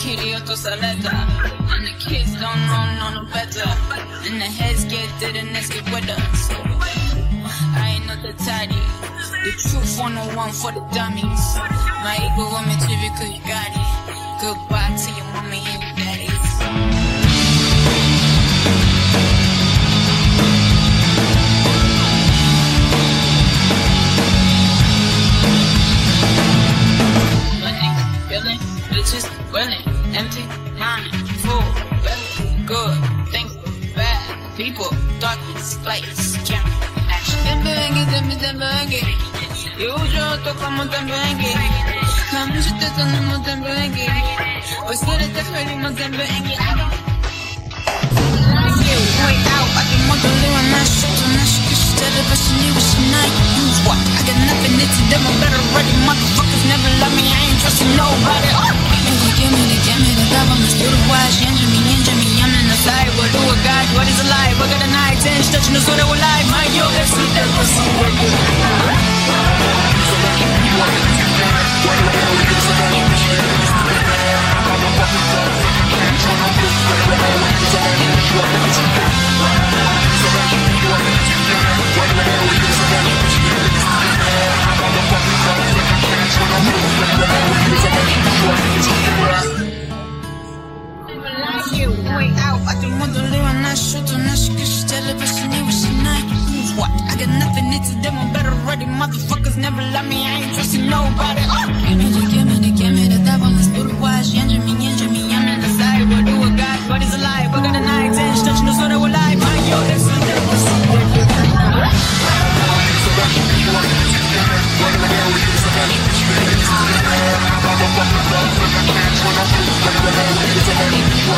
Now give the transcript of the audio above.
Idioto saleta. And the kids don't know no no better. And the heads get dead and let's get weather. So, I ain't not the tidy. The truth 101 for the dummies. My ego want me to because you got it. Goodbye to your mommy and your. Winning, feeling, bitches, willing, empty, mind, full, belly, good, thankful, bad, people, darkness, lights, camera, action. Tembengue, tembe, tembengue. Yo, yo tocamos tembengue. Como si te tenemos tembengue. Pues quieres te pedimos tembengue. Way out, I can to live on that shit, on that shit, instead of us, and you was. Use what? I got nothing, it's them, I'm better ready. Motherfuckers never love me, I ain't trusting nobody. Oh! Give me the, give me the love, I'm beautiful as Yenja me, Yenja me, I'm in the side. What do a God, what is alive? What got a night, touching the soda, we're live. My yo, you out. I don't want to live what? I got nothing, it's a demo, better ready. Motherfuckers never love me, I ain't trusting nobody. Oh!